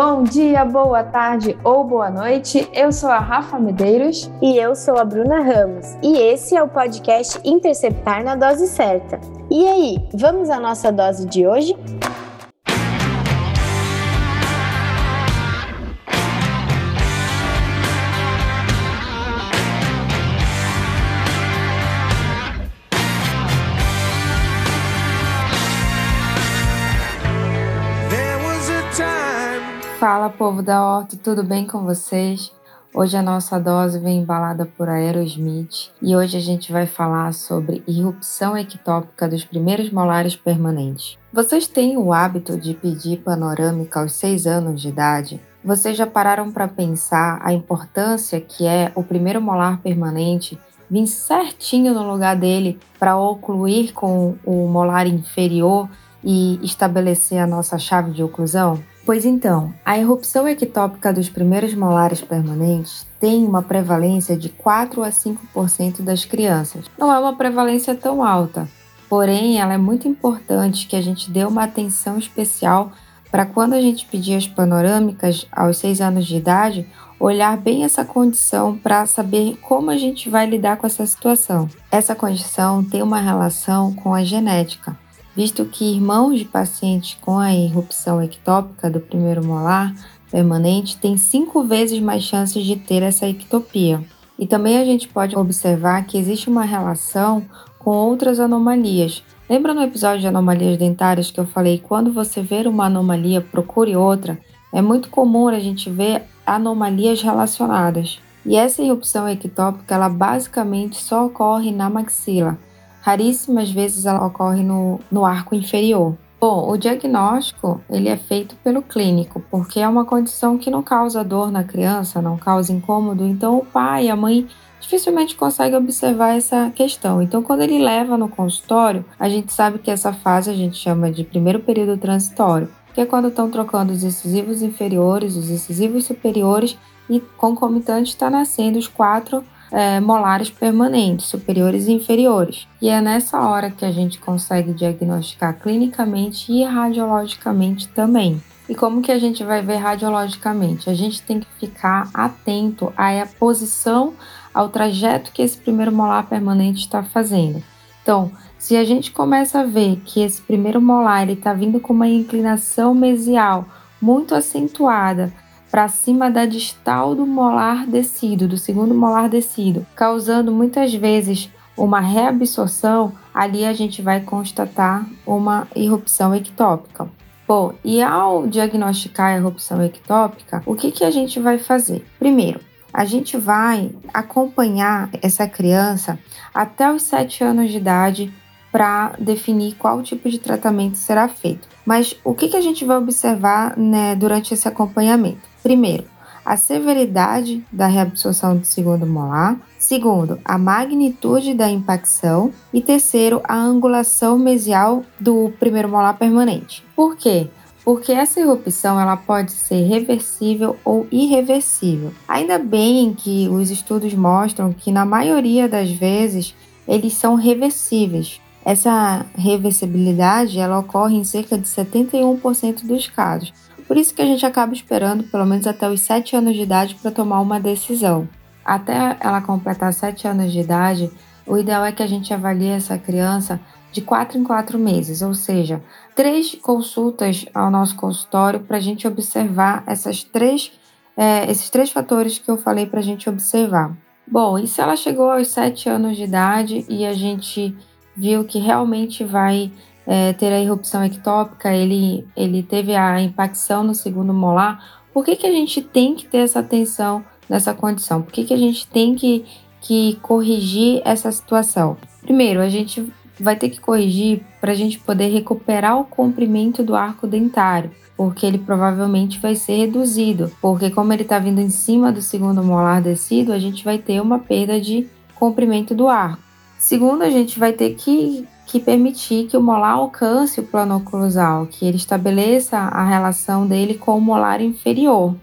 Bom dia, boa tarde ou boa noite. Eu sou a Rafa Medeiros. E eu sou a Bruna Ramos. E esse é o podcast Interceptar na Dose Certa. E aí, vamos à nossa dose de hoje? Fala povo da Horta, tudo bem com vocês? Hoje a nossa dose vem embalada por Aerosmith e hoje a gente vai falar sobre irrupção ectópica dos primeiros molares permanentes. Vocês têm o hábito de pedir panorâmica aos 6 anos de idade? Vocês já pararam para pensar a importância que é o primeiro molar permanente vir certinho no lugar dele para ocluir com o molar inferior e estabelecer a nossa chave de oclusão? Pois então, a erupção ectópica dos primeiros molares permanentes tem uma prevalência de 4 a 5% das crianças. Não é uma prevalência tão alta, porém ela é muito importante que a gente dê uma atenção especial para quando a gente pedir as panorâmicas aos 6 anos de idade, olhar bem essa condição para saber como a gente vai lidar com essa situação. Essa condição tem uma relação com a genética visto que irmãos de pacientes com a irrupção ectópica do primeiro molar permanente têm cinco vezes mais chances de ter essa ectopia. E também a gente pode observar que existe uma relação com outras anomalias. Lembra no episódio de anomalias dentárias que eu falei quando você ver uma anomalia, procure outra? É muito comum a gente ver anomalias relacionadas. E essa irrupção ectópica, ela basicamente só ocorre na maxila raríssimas vezes ela ocorre no, no arco inferior. Bom, o diagnóstico ele é feito pelo clínico, porque é uma condição que não causa dor na criança, não causa incômodo, então o pai e a mãe dificilmente conseguem observar essa questão. Então, quando ele leva no consultório, a gente sabe que essa fase a gente chama de primeiro período transitório, que é quando estão trocando os incisivos inferiores, os incisivos superiores e concomitante está nascendo os quatro é, molares permanentes, superiores e inferiores. E é nessa hora que a gente consegue diagnosticar clinicamente e radiologicamente também. E como que a gente vai ver radiologicamente? A gente tem que ficar atento à posição, ao trajeto que esse primeiro molar permanente está fazendo. Então, se a gente começa a ver que esse primeiro molar está vindo com uma inclinação mesial muito acentuada, para cima da distal do molar descido, do segundo molar descido, causando muitas vezes uma reabsorção, ali a gente vai constatar uma erupção ectópica. Bom, e ao diagnosticar a erupção ectópica, o que, que a gente vai fazer? Primeiro, a gente vai acompanhar essa criança até os 7 anos de idade para definir qual tipo de tratamento será feito. Mas o que, que a gente vai observar né, durante esse acompanhamento? Primeiro, a severidade da reabsorção do segundo molar. Segundo, a magnitude da impacção. E terceiro, a angulação mesial do primeiro molar permanente. Por quê? Porque essa erupção ela pode ser reversível ou irreversível. Ainda bem que os estudos mostram que na maioria das vezes eles são reversíveis. Essa reversibilidade ela ocorre em cerca de 71% dos casos. Por isso que a gente acaba esperando pelo menos até os 7 anos de idade para tomar uma decisão. Até ela completar 7 anos de idade, o ideal é que a gente avalie essa criança de 4 em 4 meses, ou seja, três consultas ao nosso consultório para a gente observar essas três, é, esses três fatores que eu falei para a gente observar. Bom, e se ela chegou aos 7 anos de idade e a gente viu que realmente vai é, ter a erupção ectópica, ele, ele teve a impacção no segundo molar, por que, que a gente tem que ter essa atenção nessa condição? Por que, que a gente tem que, que corrigir essa situação? Primeiro, a gente vai ter que corrigir para a gente poder recuperar o comprimento do arco dentário, porque ele provavelmente vai ser reduzido, porque como ele está vindo em cima do segundo molar descido, a gente vai ter uma perda de comprimento do arco. Segundo, a gente vai ter que que permitir que o molar alcance o plano oclusal, que ele estabeleça a relação dele com o molar inferior.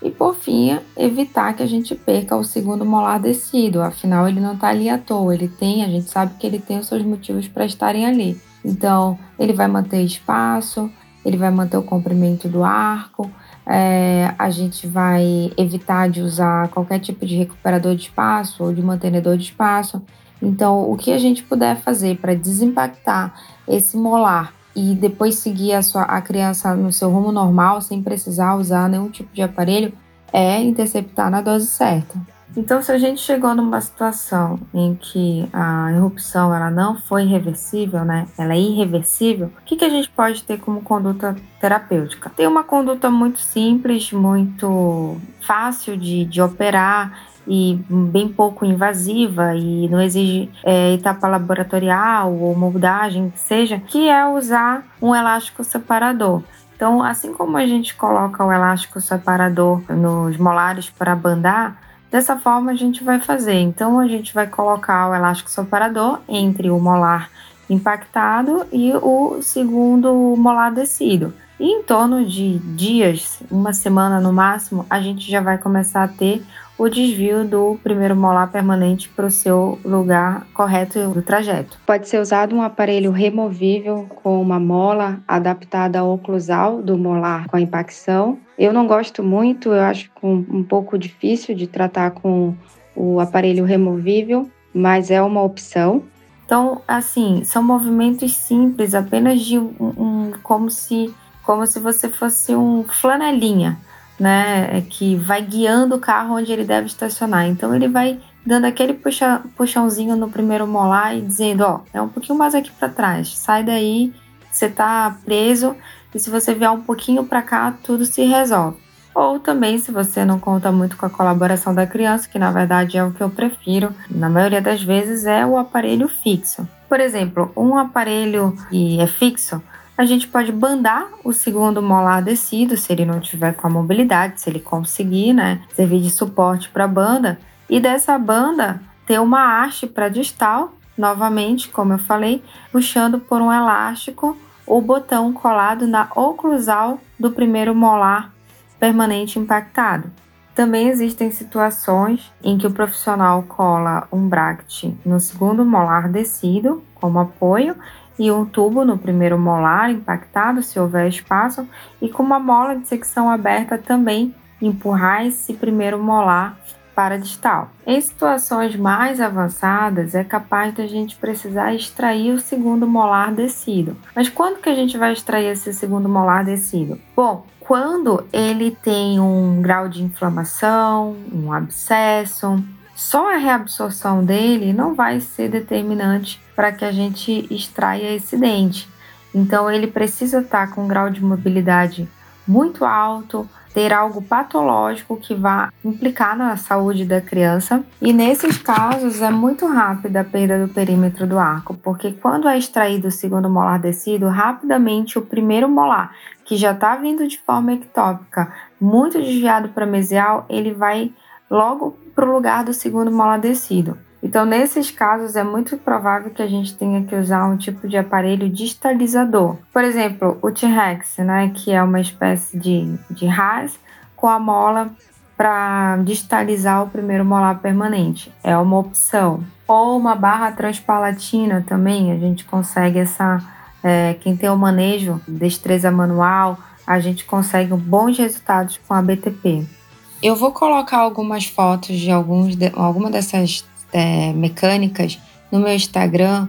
E por fim, evitar que a gente perca o segundo molar descido, afinal ele não está ali à toa, ele tem, a gente sabe que ele tem os seus motivos para estarem ali. Então, ele vai manter espaço, ele vai manter o comprimento do arco, é, a gente vai evitar de usar qualquer tipo de recuperador de espaço ou de mantenedor de espaço. Então, o que a gente puder fazer para desimpactar esse molar e depois seguir a, sua, a criança no seu rumo normal, sem precisar usar nenhum tipo de aparelho, é interceptar na dose certa. Então, se a gente chegou numa situação em que a erupção ela não foi reversível, né? Ela é irreversível, o que, que a gente pode ter como conduta terapêutica? Tem uma conduta muito simples, muito fácil de, de operar e bem pouco invasiva e não exige é, etapa laboratorial ou moldagem, que seja, que é usar um elástico separador. Então, assim como a gente coloca o elástico separador nos molares para bandar, dessa forma a gente vai fazer. Então, a gente vai colocar o elástico separador entre o molar impactado e o segundo molar descido. E em torno de dias, uma semana no máximo, a gente já vai começar a ter o desvio do primeiro molar permanente para o seu lugar correto do trajeto. Pode ser usado um aparelho removível com uma mola adaptada ao oclusal do molar com a impacção. Eu não gosto muito, eu acho um pouco difícil de tratar com o aparelho removível, mas é uma opção. Então, assim, são movimentos simples, apenas de um, um como se como se você fosse um flanelinha né, é que vai guiando o carro onde ele deve estacionar. Então ele vai dando aquele puxa, puxãozinho no primeiro molar e dizendo, ó, é um pouquinho mais aqui para trás, sai daí, você tá preso e se você vier um pouquinho para cá, tudo se resolve. Ou também, se você não conta muito com a colaboração da criança, que na verdade é o que eu prefiro, na maioria das vezes é o aparelho fixo. Por exemplo, um aparelho que é fixo, a gente pode bandar o segundo molar descido, se ele não tiver com a mobilidade, se ele conseguir, né, servir de suporte para a banda, e dessa banda ter uma haste para distal, novamente, como eu falei, puxando por um elástico o botão colado na oclusal do primeiro molar permanente impactado. Também existem situações em que o profissional cola um bract no segundo molar descido como apoio e um tubo no primeiro molar impactado, se houver espaço, e com uma mola de secção aberta também empurrar esse primeiro molar para distal. Em situações mais avançadas, é capaz de a gente precisar extrair o segundo molar descido. Mas quando que a gente vai extrair esse segundo molar descido? Bom, quando ele tem um grau de inflamação, um abscesso, só a reabsorção dele não vai ser determinante para que a gente extraia esse dente. Então, ele precisa estar tá com um grau de mobilidade muito alto, ter algo patológico que vá implicar na saúde da criança. E nesses casos é muito rápida a perda do perímetro do arco, porque quando é extraído o segundo molar descido, rapidamente o primeiro molar, que já está vindo de forma ectópica, muito desviado para mesial, ele vai logo para o lugar do segundo molar descido. Então, nesses casos, é muito provável que a gente tenha que usar um tipo de aparelho distalizador. Por exemplo, o T-Rex, né, que é uma espécie de, de RAS com a mola para distalizar o primeiro molar permanente. É uma opção. Ou uma barra transpalatina também, a gente consegue essa. É, quem tem o manejo, destreza manual, a gente consegue bons resultados com a BTP. Eu vou colocar algumas fotos de, alguns de alguma dessas é, mecânicas no meu Instagram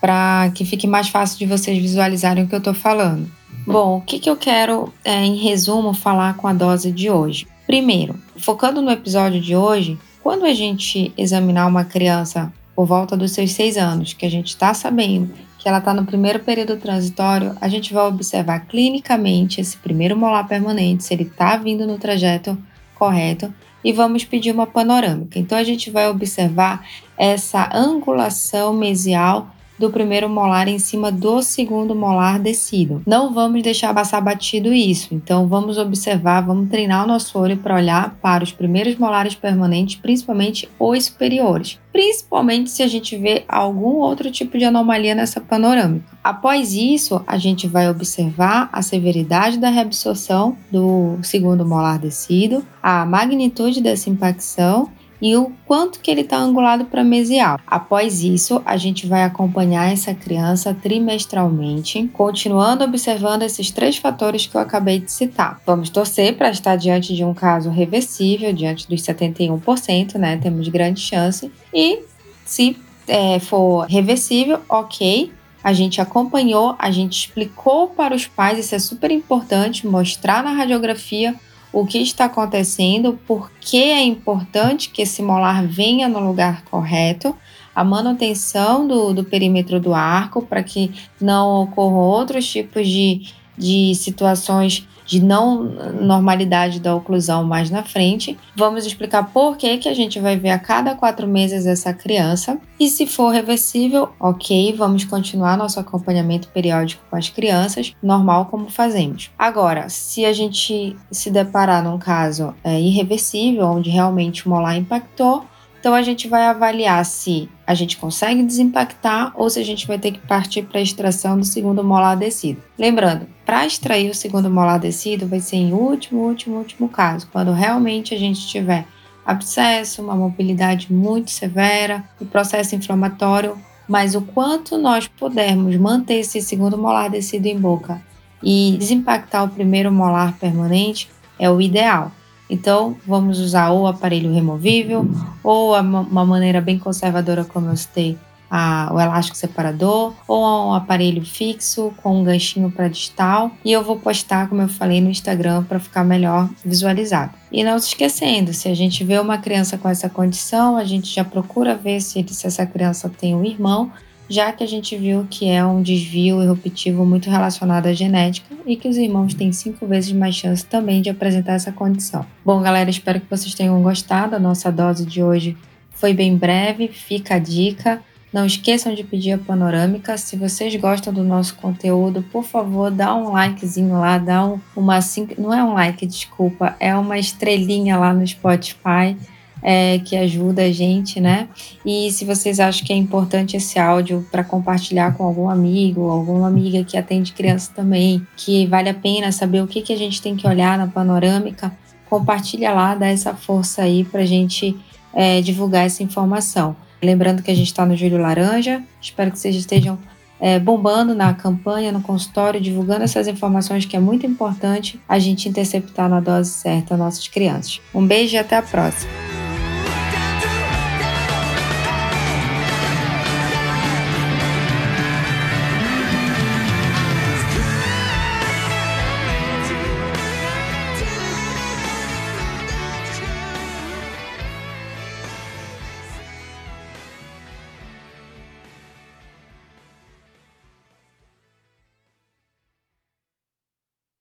para que fique mais fácil de vocês visualizarem o que eu estou falando. Bom, o que, que eu quero, é, em resumo, falar com a dose de hoje? Primeiro, focando no episódio de hoje, quando a gente examinar uma criança por volta dos seus seis anos, que a gente está sabendo que ela está no primeiro período transitório, a gente vai observar clinicamente esse primeiro molar permanente, se ele está vindo no trajeto correto e vamos pedir uma panorâmica. Então a gente vai observar essa angulação mesial do primeiro molar em cima do segundo molar descido. Não vamos deixar passar batido isso. Então vamos observar, vamos treinar o nosso olho para olhar para os primeiros molares permanentes, principalmente os superiores principalmente se a gente vê algum outro tipo de anomalia nessa panorâmica. Após isso, a gente vai observar a severidade da reabsorção do segundo molar descido, a magnitude dessa impacção e o quanto que ele está angulado para mesial. Após isso, a gente vai acompanhar essa criança trimestralmente, continuando observando esses três fatores que eu acabei de citar. Vamos torcer para estar diante de um caso reversível, diante dos 71%, né? Temos grande chance. E se é, for reversível, ok, a gente acompanhou, a gente explicou para os pais, isso é super importante, mostrar na radiografia o que está acontecendo, por que é importante que esse molar venha no lugar correto, a manutenção do, do perímetro do arco para que não ocorram outros tipos de, de situações de não normalidade da oclusão mais na frente. Vamos explicar por que, que a gente vai ver a cada quatro meses essa criança. E se for reversível, ok, vamos continuar nosso acompanhamento periódico com as crianças, normal como fazemos. Agora, se a gente se deparar num caso é, irreversível, onde realmente o molar impactou, então a gente vai avaliar se a gente consegue desimpactar ou se a gente vai ter que partir para a extração do segundo molar descido. Lembrando, para extrair o segundo molar descido vai ser em último, último, último caso, quando realmente a gente tiver abscesso, uma mobilidade muito severa, o processo inflamatório, mas o quanto nós pudermos manter esse segundo molar descido em boca e desimpactar o primeiro molar permanente é o ideal. Então, vamos usar ou aparelho removível, ou uma maneira bem conservadora, como eu citei, a, o elástico separador, ou um aparelho fixo com um ganchinho para distal. E eu vou postar, como eu falei, no Instagram para ficar melhor visualizado. E não se esquecendo, se a gente vê uma criança com essa condição, a gente já procura ver se, se essa criança tem um irmão já que a gente viu que é um desvio eruptivo muito relacionado à genética e que os irmãos têm cinco vezes mais chance também de apresentar essa condição. Bom, galera, espero que vocês tenham gostado. A nossa dose de hoje foi bem breve, fica a dica. Não esqueçam de pedir a panorâmica. Se vocês gostam do nosso conteúdo, por favor, dá um likezinho lá, dá um, uma não é um like, desculpa, é uma estrelinha lá no Spotify é, que ajuda a gente, né? E se vocês acham que é importante esse áudio para compartilhar com algum amigo, alguma amiga que atende criança também, que vale a pena saber o que, que a gente tem que olhar na panorâmica, compartilha lá, dá essa força aí para a gente é, divulgar essa informação. Lembrando que a gente está no Júlio Laranja, espero que vocês estejam é, bombando na campanha, no consultório, divulgando essas informações que é muito importante a gente interceptar na dose certa nossas crianças. Um beijo e até a próxima!